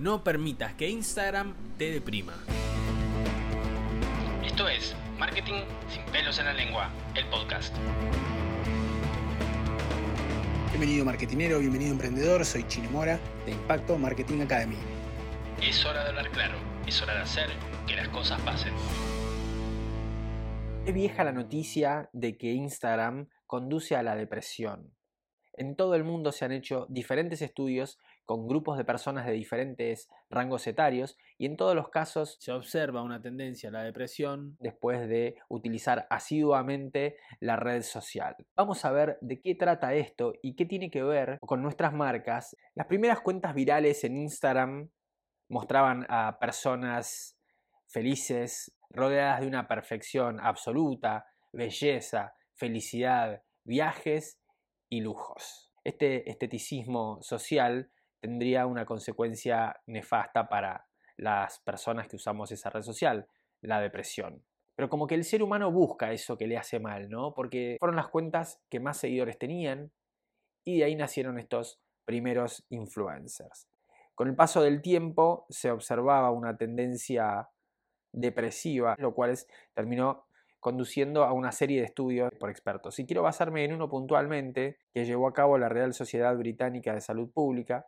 No permitas que Instagram te deprima. Esto es Marketing sin pelos en la lengua, el podcast. Bienvenido marketinero, bienvenido emprendedor, soy Chino Mora de Impacto Marketing Academy. Es hora de hablar claro, es hora de hacer que las cosas pasen. Es vieja la noticia de que Instagram conduce a la depresión. En todo el mundo se han hecho diferentes estudios con grupos de personas de diferentes rangos etarios y en todos los casos Se observa una tendencia a la depresión. después de utilizar asiduamente la red social. Vamos a ver de qué trata esto y qué tiene que ver con nuestras marcas. Las primeras cuentas virales en Instagram mostraban a personas felices, rodeadas de una perfección absoluta, belleza, felicidad, viajes y lujos. Este esteticismo social tendría una consecuencia nefasta para las personas que usamos esa red social, la depresión. Pero como que el ser humano busca eso que le hace mal, ¿no? Porque fueron las cuentas que más seguidores tenían y de ahí nacieron estos primeros influencers. Con el paso del tiempo se observaba una tendencia depresiva, lo cual es- terminó conduciendo a una serie de estudios por expertos. Y quiero basarme en uno puntualmente que llevó a cabo la Real Sociedad Británica de Salud Pública,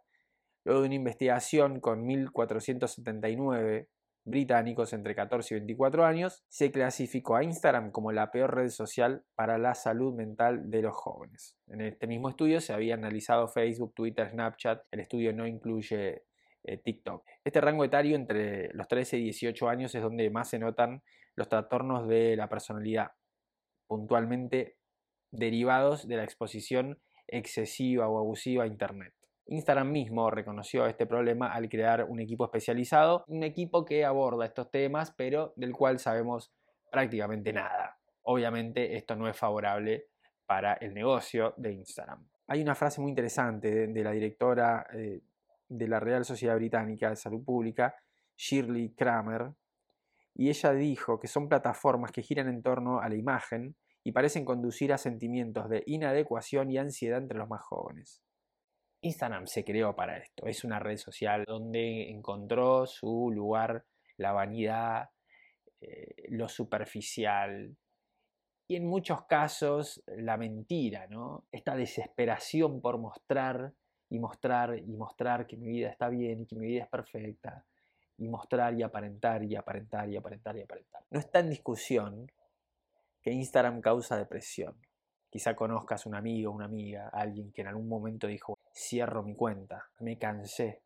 luego de una investigación con 1.479 británicos entre 14 y 24 años, se clasificó a Instagram como la peor red social para la salud mental de los jóvenes. En este mismo estudio se había analizado Facebook, Twitter, Snapchat. El estudio no incluye eh, TikTok. Este rango etario entre los 13 y 18 años es donde más se notan los trastornos de la personalidad, puntualmente derivados de la exposición excesiva o abusiva a Internet. Instagram mismo reconoció este problema al crear un equipo especializado, un equipo que aborda estos temas, pero del cual sabemos prácticamente nada. Obviamente esto no es favorable para el negocio de Instagram. Hay una frase muy interesante de, la directora eh, de la Real Sociedad Británica de Salud Pública, Shirley Kramer, y ella dijo que son plataformas que giran en torno a la imagen y parecen conducir a sentimientos de inadecuación y ansiedad entre los más jóvenes. Instagram se creó para esto, es una red social donde encontró su lugar la vanidad, eh, lo superficial y en muchos casos la mentira, ¿no? Esta desesperación por mostrar y mostrar y mostrar que mi vida está bien y que mi vida es perfecta y mostrar y aparentar y aparentar y aparentar y aparentar. No está en discusión que Instagram causa depresión. Quizá conozcas un amigo, una amiga, alguien que en algún momento dijo, cierro mi cuenta, me cansé,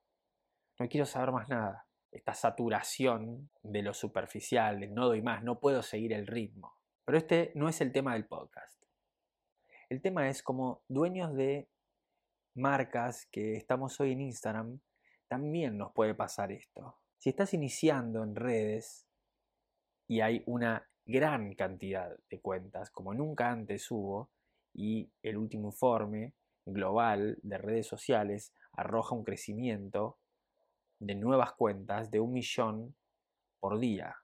no quiero saber más nada. Esta saturación de lo superficial, de no doy más, no puedo seguir el ritmo. Pero este no es el tema del podcast. El tema es como dueños de marcas que estamos hoy en Instagram, también nos puede pasar esto. Si estás iniciando en redes y hay una gran cantidad de cuentas, como nunca antes hubo, y el último informe global de redes sociales arroja un crecimiento de nuevas cuentas de un millón por día.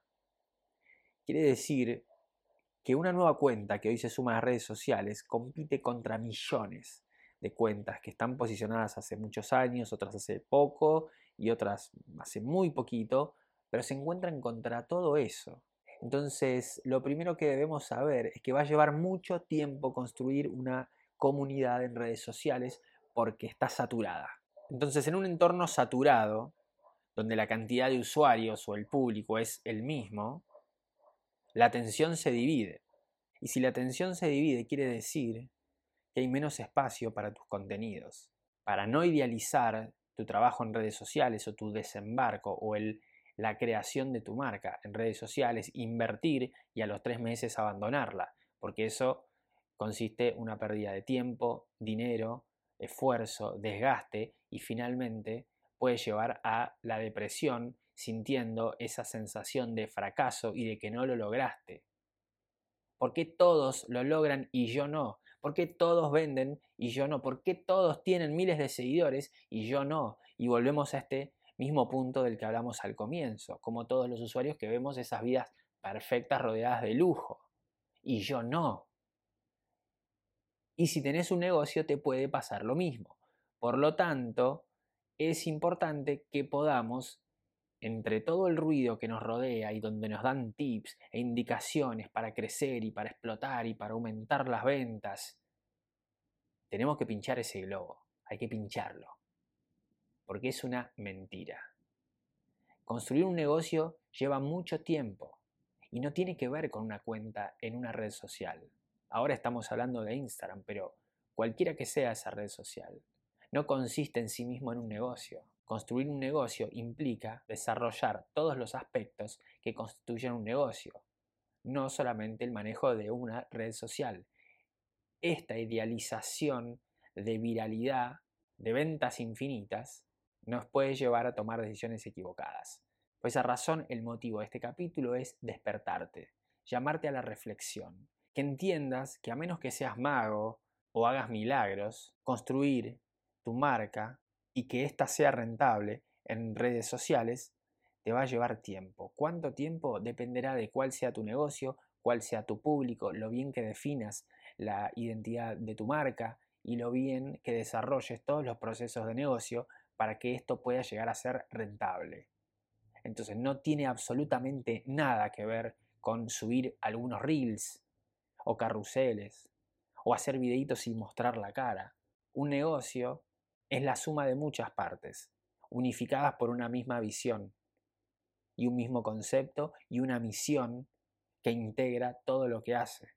Quiere decir que una nueva cuenta que hoy se suma a las redes sociales compite contra millones de cuentas que están posicionadas hace muchos años, otras hace poco y otras hace muy poquito, pero se encuentran contra todo eso. Entonces, lo primero que debemos saber es que va a llevar mucho tiempo construir una comunidad en redes sociales porque está saturada. Entonces, en un entorno saturado, donde la cantidad de usuarios o el público es el mismo, la atención se divide. Y si la atención se divide, quiere decir que hay menos espacio para tus contenidos. Para no idealizar tu trabajo en redes sociales o tu desembarco o la creación de tu marca en redes sociales, invertir y a los tres meses abandonarla, porque eso consiste una pérdida de tiempo, dinero, esfuerzo, desgaste y finalmente puede llevar a la depresión sintiendo esa sensación de fracaso y de que no lo lograste. ¿Por qué todos lo logran y yo no? ¿Por qué todos venden y yo no? ¿Por qué todos tienen miles de seguidores y yo no? Y volvemos a este mismo punto del que hablamos al comienzo, como todos los usuarios que vemos esas vidas perfectas rodeadas de lujo y yo no. Y si tenés un negocio te puede pasar lo mismo. Por lo tanto, es importante que podamos, entre todo el ruido que nos rodea y donde nos dan tips e indicaciones para crecer y para explotar y para aumentar las ventas, tenemos que pinchar ese globo, hay que pincharlo, porque es una mentira. Construir un negocio lleva mucho tiempo y no tiene que ver con una cuenta en una red social. Ahora estamos hablando de Instagram, pero cualquiera que sea esa red social, no consiste en sí mismo en un negocio. Construir un negocio implica desarrollar todos los aspectos que constituyen un negocio, no solamente el manejo de una red social. Esta idealización de viralidad, de ventas infinitas, nos puede llevar a tomar decisiones equivocadas. Por esa razón, el motivo de este capítulo es despertarte, llamarte a la reflexión, que entiendas que a menos que seas mago o hagas milagros, construir tu marca y que ésta sea rentable en redes sociales te va a llevar tiempo. ¿Cuánto tiempo? Dependerá de cuál sea tu negocio, cuál sea tu público, lo bien que definas la identidad de tu marca y lo bien que desarrolles todos los procesos de negocio para que esto pueda llegar a ser rentable. Entonces no tiene absolutamente nada que ver con subir algunos reels o carruseles o hacer videitos sin mostrar la cara. Un negocio es la suma de muchas partes, unificadas por una misma visión y un mismo concepto y una misión que integra todo lo que hace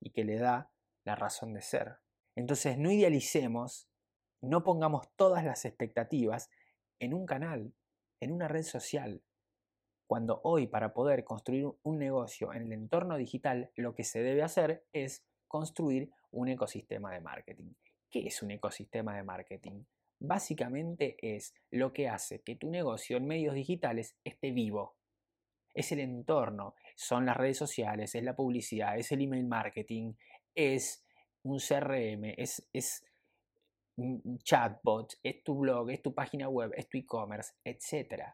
y que le da la razón de ser. Entonces no idealicemos, no pongamos todas las expectativas en un canal, en una red social, cuando hoy para poder construir un negocio en el entorno digital lo que se debe hacer es construir un ecosistema de marketing. ¿Qué es un ecosistema de marketing? Básicamente es lo que hace que tu negocio en medios digitales esté vivo. Es el entorno, son las redes sociales, es la publicidad, es el email marketing, es un CRM, es, es chatbot, es tu blog, es tu página web, es tu e-commerce, etc.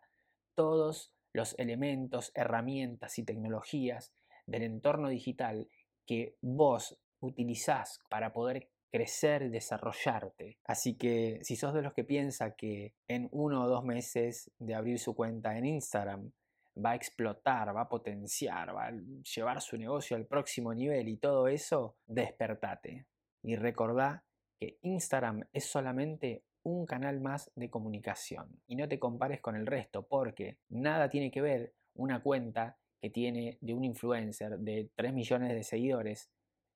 Todos los elementos, herramientas y tecnologías del entorno digital que vos utilizás para poder crecer y desarrollarte. Así que si sos de los que piensa que en uno o dos meses de abrir su cuenta en Instagram va a explotar, va a potenciar, va a llevar su negocio al próximo nivel y todo eso, despertate. Y recordá que Instagram es solamente un canal más de comunicación. Y no te compares con el resto porque nada tiene que ver una cuenta que tiene de un influencer de 3 millones de seguidores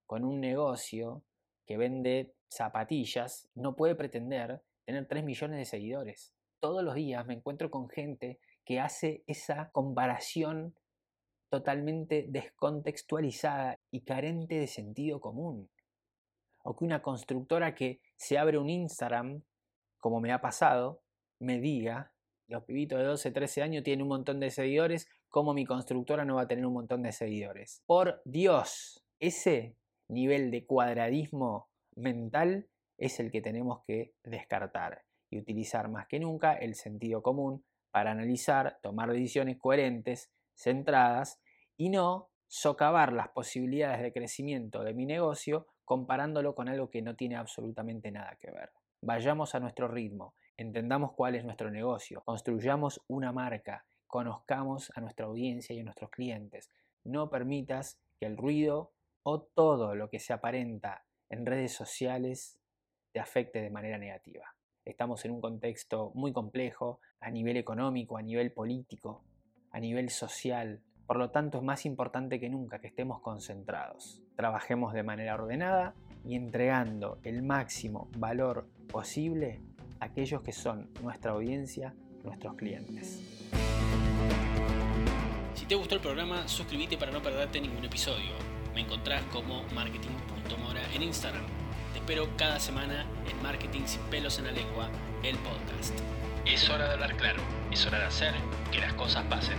con un negocio que vende zapatillas no puede pretender tener 3 millones de seguidores. Todos los días me encuentro con gente que hace esa comparación totalmente descontextualizada y carente de sentido común. O que una constructora que se abre un Instagram, como me ha pasado, me diga, los pibitos de 12, 13 años tienen un montón de seguidores, ¿cómo mi constructora no va a tener un montón de seguidores? Por Dios, ese nivel de cuadradismo mental es el que tenemos que descartar y utilizar más que nunca el sentido común para analizar, tomar decisiones coherentes, centradas y no socavar las posibilidades de crecimiento de mi negocio comparándolo con algo que no tiene absolutamente nada que ver. Vayamos a nuestro ritmo, entendamos cuál es nuestro negocio, construyamos una marca, conozcamos a nuestra audiencia y a nuestros clientes. No permitas que el ruido o todo lo que se aparenta en redes sociales te afecte de manera negativa. Estamos en un contexto muy complejo a nivel económico, a nivel político, a nivel social. Por lo tanto, es más importante que nunca que estemos concentrados. Trabajemos de manera ordenada y entregando el máximo valor posible a aquellos que son nuestra audiencia, nuestros clientes. Si te gustó el programa, suscríbete para no perderte ningún episodio. Me encontrás como marketing.mora en Instagram. Te espero cada semana en Marketing sin pelos en la lengua, el podcast. Es hora de hablar claro, es hora de hacer que las cosas pasen.